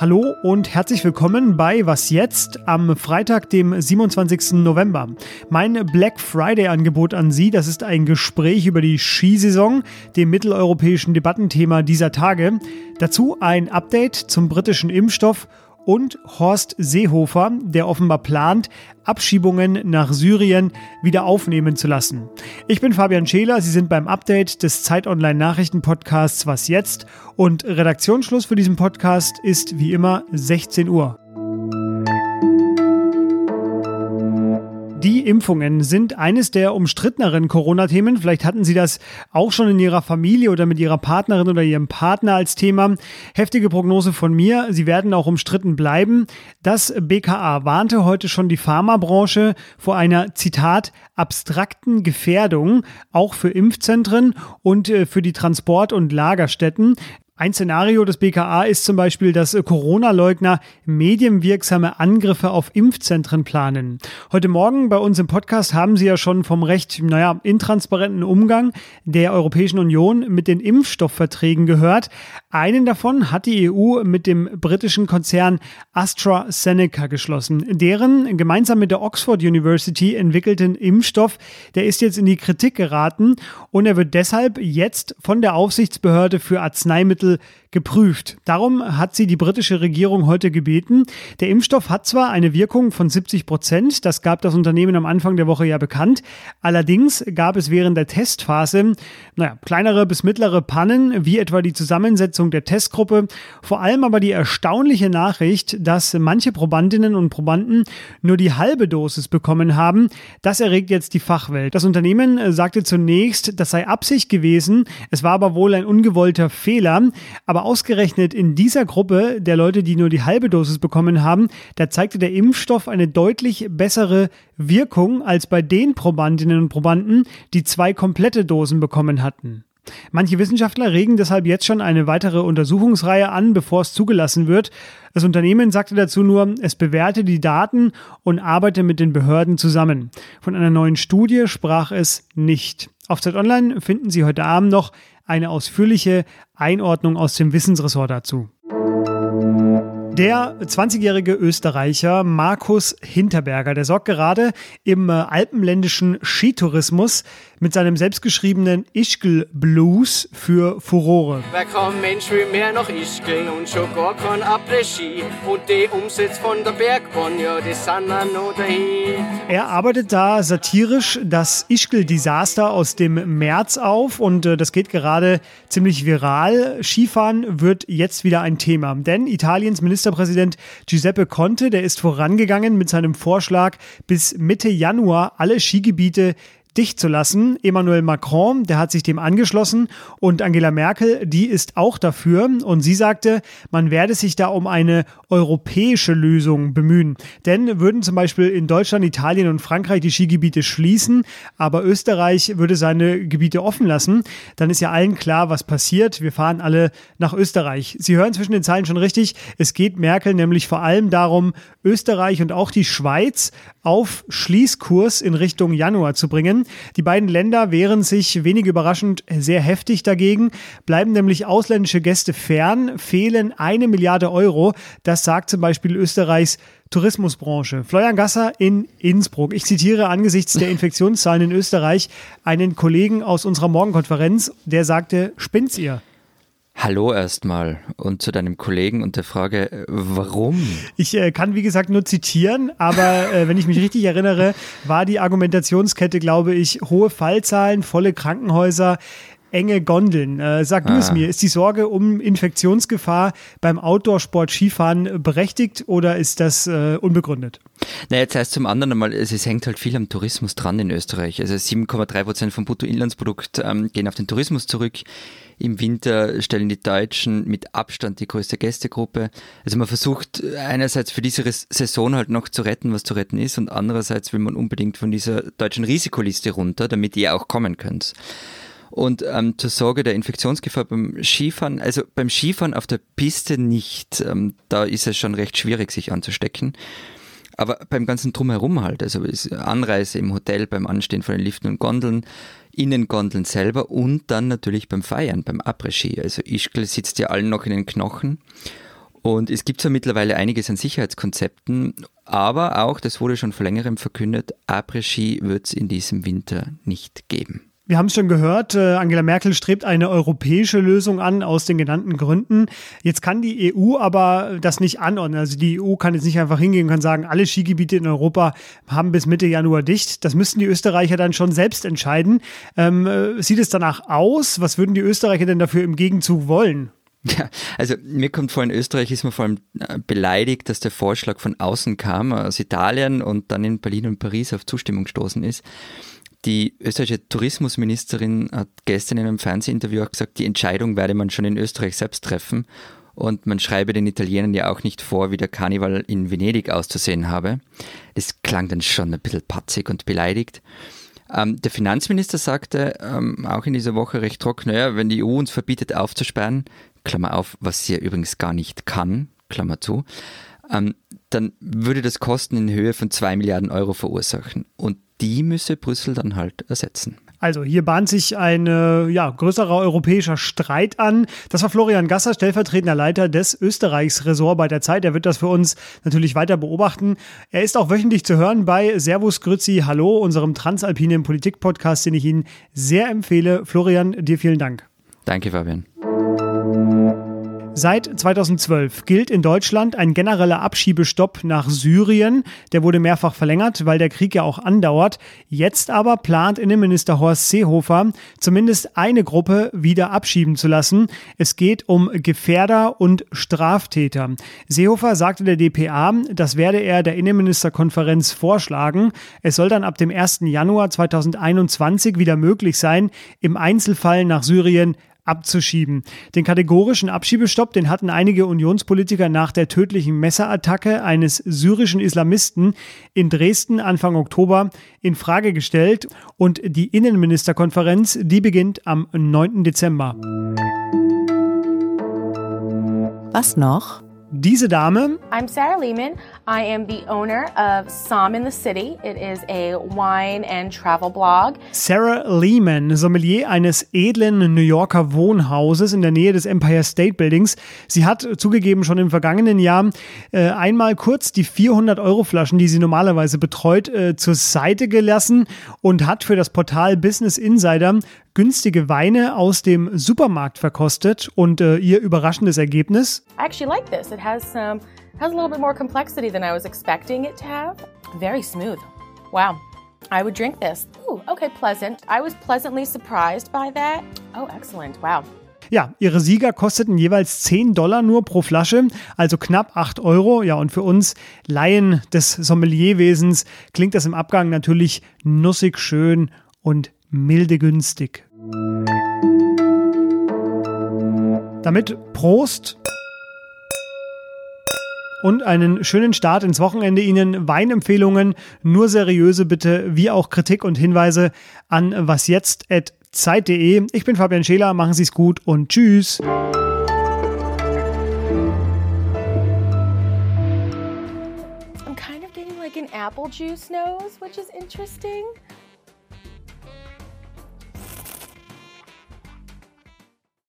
Hallo und herzlich willkommen bei Was jetzt am Freitag, dem 27. November. Mein Black Friday-Angebot an Sie, das ist ein Gespräch über die Skisaison, dem mitteleuropäischen Debattenthema dieser Tage. Dazu ein Update zum britischen Impfstoff und Horst Seehofer, der offenbar plant, Abschiebungen nach Syrien wieder aufnehmen zu lassen. Ich bin Fabian Scheler, Sie sind beim Update des Zeit Online Nachrichten Podcasts Was jetzt und Redaktionsschluss für diesen Podcast ist wie immer 16 Uhr. Impfungen sind eines der umstritteneren Corona-Themen. Vielleicht hatten Sie das auch schon in Ihrer Familie oder mit Ihrer Partnerin oder Ihrem Partner als Thema. Heftige Prognose von mir. Sie werden auch umstritten bleiben. Das BKA warnte heute schon die Pharmabranche vor einer, Zitat, abstrakten Gefährdung, auch für Impfzentren und äh, für die Transport- und Lagerstätten. Ein Szenario des BKA ist zum Beispiel, dass Corona-Leugner medienwirksame Angriffe auf Impfzentren planen. Heute Morgen bei uns im Podcast haben Sie ja schon vom recht, naja, intransparenten Umgang der Europäischen Union mit den Impfstoffverträgen gehört. Einen davon hat die EU mit dem britischen Konzern AstraZeneca geschlossen. Deren gemeinsam mit der Oxford University entwickelten Impfstoff, der ist jetzt in die Kritik geraten und er wird deshalb jetzt von der Aufsichtsbehörde für Arzneimittel side. Geprüft. Darum hat sie die britische Regierung heute gebeten. Der Impfstoff hat zwar eine Wirkung von 70 Prozent, das gab das Unternehmen am Anfang der Woche ja bekannt. Allerdings gab es während der Testphase, naja, kleinere bis mittlere Pannen, wie etwa die Zusammensetzung der Testgruppe. Vor allem aber die erstaunliche Nachricht, dass manche Probandinnen und Probanden nur die halbe Dosis bekommen haben. Das erregt jetzt die Fachwelt. Das Unternehmen sagte zunächst, das sei Absicht gewesen. Es war aber wohl ein ungewollter Fehler. Aber ausgerechnet in dieser Gruppe der Leute, die nur die halbe Dosis bekommen haben, da zeigte der Impfstoff eine deutlich bessere Wirkung als bei den Probandinnen und Probanden, die zwei komplette Dosen bekommen hatten. Manche Wissenschaftler regen deshalb jetzt schon eine weitere Untersuchungsreihe an, bevor es zugelassen wird. Das Unternehmen sagte dazu nur, es bewerte die Daten und arbeite mit den Behörden zusammen. Von einer neuen Studie sprach es nicht. Auf Zeit Online finden Sie heute Abend noch eine ausführliche Einordnung aus dem Wissensressort dazu. Der 20-jährige Österreicher Markus Hinterberger, der sorgt gerade im äh, alpenländischen Skitourismus mit seinem selbstgeschriebenen Ischgl Blues für Furore. Wer kein Mensch will mehr nach Ischgl und schon gar kein Après-Ski und die Umsätze von der Bergbahn, ja, die sind noch dahin. Er arbeitet da satirisch das Ischgl-Desaster aus dem März auf und äh, das geht gerade ziemlich viral. Skifahren wird jetzt wieder ein Thema, denn Italiens Ministerpräsident Giuseppe Conte, der ist vorangegangen mit seinem Vorschlag, bis Mitte Januar alle Skigebiete dicht zu lassen. Emmanuel Macron, der hat sich dem angeschlossen und Angela Merkel, die ist auch dafür und sie sagte, man werde sich da um eine europäische Lösung bemühen. Denn würden zum Beispiel in Deutschland, Italien und Frankreich die Skigebiete schließen, aber Österreich würde seine Gebiete offen lassen, dann ist ja allen klar, was passiert. Wir fahren alle nach Österreich. Sie hören zwischen den Zeilen schon richtig. Es geht Merkel nämlich vor allem darum, Österreich und auch die Schweiz auf Schließkurs in Richtung Januar zu bringen. Die beiden Länder wehren sich wenig überraschend sehr heftig dagegen, bleiben nämlich ausländische Gäste fern, fehlen eine Milliarde Euro. Das sagt zum Beispiel Österreichs Tourismusbranche. Florian Gasser in Innsbruck. Ich zitiere angesichts der Infektionszahlen in Österreich einen Kollegen aus unserer Morgenkonferenz, der sagte, spinnt's ihr? Hallo erstmal und zu deinem Kollegen und der Frage, äh, warum? Ich äh, kann, wie gesagt, nur zitieren, aber äh, wenn ich mich richtig erinnere, war die Argumentationskette, glaube ich, hohe Fallzahlen, volle Krankenhäuser, enge Gondeln. Äh, sag du ah. es mir, ist die Sorge um Infektionsgefahr beim Outdoor-Sport Skifahren berechtigt oder ist das äh, unbegründet? Na, jetzt heißt zum anderen einmal, es, es, hängt halt viel am Tourismus dran in Österreich. Also 7,3 Prozent vom Bruttoinlandsprodukt ähm, gehen auf den Tourismus zurück. Im Winter stellen die Deutschen mit Abstand die größte Gästegruppe. Also man versucht einerseits für diese Saison halt noch zu retten, was zu retten ist, und andererseits will man unbedingt von dieser deutschen Risikoliste runter, damit ihr auch kommen könnt. Und ähm, zur Sorge der Infektionsgefahr beim Skifahren, also beim Skifahren auf der Piste nicht. Ähm, da ist es schon recht schwierig, sich anzustecken. Aber beim ganzen Drumherum halt, also Anreise im Hotel, beim Anstehen von den Liften und Gondeln, Innengondeln selber und dann natürlich beim Feiern, beim Après-Ski. Also Ischgl sitzt ja allen noch in den Knochen. Und es gibt zwar mittlerweile einiges an Sicherheitskonzepten, aber auch, das wurde schon vor längerem verkündet, Après-Ski wird es in diesem Winter nicht geben. Wir haben es schon gehört, äh, Angela Merkel strebt eine europäische Lösung an aus den genannten Gründen. Jetzt kann die EU aber das nicht anordnen. Also die EU kann jetzt nicht einfach hingehen und kann sagen, alle Skigebiete in Europa haben bis Mitte Januar dicht. Das müssten die Österreicher dann schon selbst entscheiden. Ähm, äh, sieht es danach aus? Was würden die Österreicher denn dafür im Gegenzug wollen? Ja, also mir kommt vor, in Österreich ist man vor allem äh, beleidigt, dass der Vorschlag von außen kam, aus Italien und dann in Berlin und Paris auf Zustimmung gestoßen ist. Die österreichische Tourismusministerin hat gestern in einem Fernsehinterview auch gesagt, die Entscheidung werde man schon in Österreich selbst treffen und man schreibe den Italienern ja auch nicht vor, wie der Karneval in Venedig auszusehen habe. Das klang dann schon ein bisschen patzig und beleidigt. Ähm, der Finanzminister sagte ähm, auch in dieser Woche recht trocken, naja, wenn die EU uns verbietet aufzusperren, Klammer auf, was sie ja übrigens gar nicht kann, Klammer zu, ähm, dann würde das Kosten in Höhe von zwei Milliarden Euro verursachen. Und die müsse Brüssel dann halt ersetzen. Also hier bahnt sich ein äh, ja, größerer europäischer Streit an. Das war Florian Gasser, stellvertretender Leiter des Österreichs-Ressort bei der Zeit. Er wird das für uns natürlich weiter beobachten. Er ist auch wöchentlich zu hören bei Servus Grüzi Hallo, unserem transalpinen Politik-Podcast, den ich Ihnen sehr empfehle. Florian, dir vielen Dank. Danke, Fabian. Seit 2012 gilt in Deutschland ein genereller Abschiebestopp nach Syrien. Der wurde mehrfach verlängert, weil der Krieg ja auch andauert. Jetzt aber plant Innenminister Horst Seehofer, zumindest eine Gruppe wieder abschieben zu lassen. Es geht um Gefährder und Straftäter. Seehofer sagte der DPA, das werde er der Innenministerkonferenz vorschlagen. Es soll dann ab dem 1. Januar 2021 wieder möglich sein, im Einzelfall nach Syrien abzuschieben. Den kategorischen Abschiebestopp, den hatten einige Unionspolitiker nach der tödlichen Messerattacke eines syrischen Islamisten in Dresden Anfang Oktober in Frage gestellt und die Innenministerkonferenz, die beginnt am 9. Dezember. Was noch? Diese Dame. I'm Sarah Lehman. I am the owner of Som in the City. It is a wine and travel blog. Sarah Lehman, Sommelier eines edlen New Yorker Wohnhauses in der Nähe des Empire State Buildings. Sie hat zugegeben schon im vergangenen Jahr äh, einmal kurz die 400 Euro Flaschen, die sie normalerweise betreut, äh, zur Seite gelassen und hat für das Portal Business Insider günstige Weine aus dem Supermarkt verkostet und äh, ihr überraschendes Ergebnis. I actually like this. It has some has a little bit more complexity than I was expecting it to have. Very smooth. Wow. I would drink this. Ooh, okay, pleasant. I was pleasantly surprised by that. Oh, excellent. Wow. Ja, ihre Sieger kosteten jeweils 10 Dollar nur pro Flasche, also knapp 8 Euro. Ja, und für uns Laien des Sommelierwesens klingt das im Abgang natürlich nussig schön und milde günstig. Damit Prost und einen schönen Start ins Wochenende Ihnen. Weinempfehlungen, nur seriöse bitte, wie auch Kritik und Hinweise an wasjetzt.zeit.de. Ich bin Fabian Scheler, machen Sie es gut und tschüss. I'm kind of getting like an apple juice nose, which is interesting.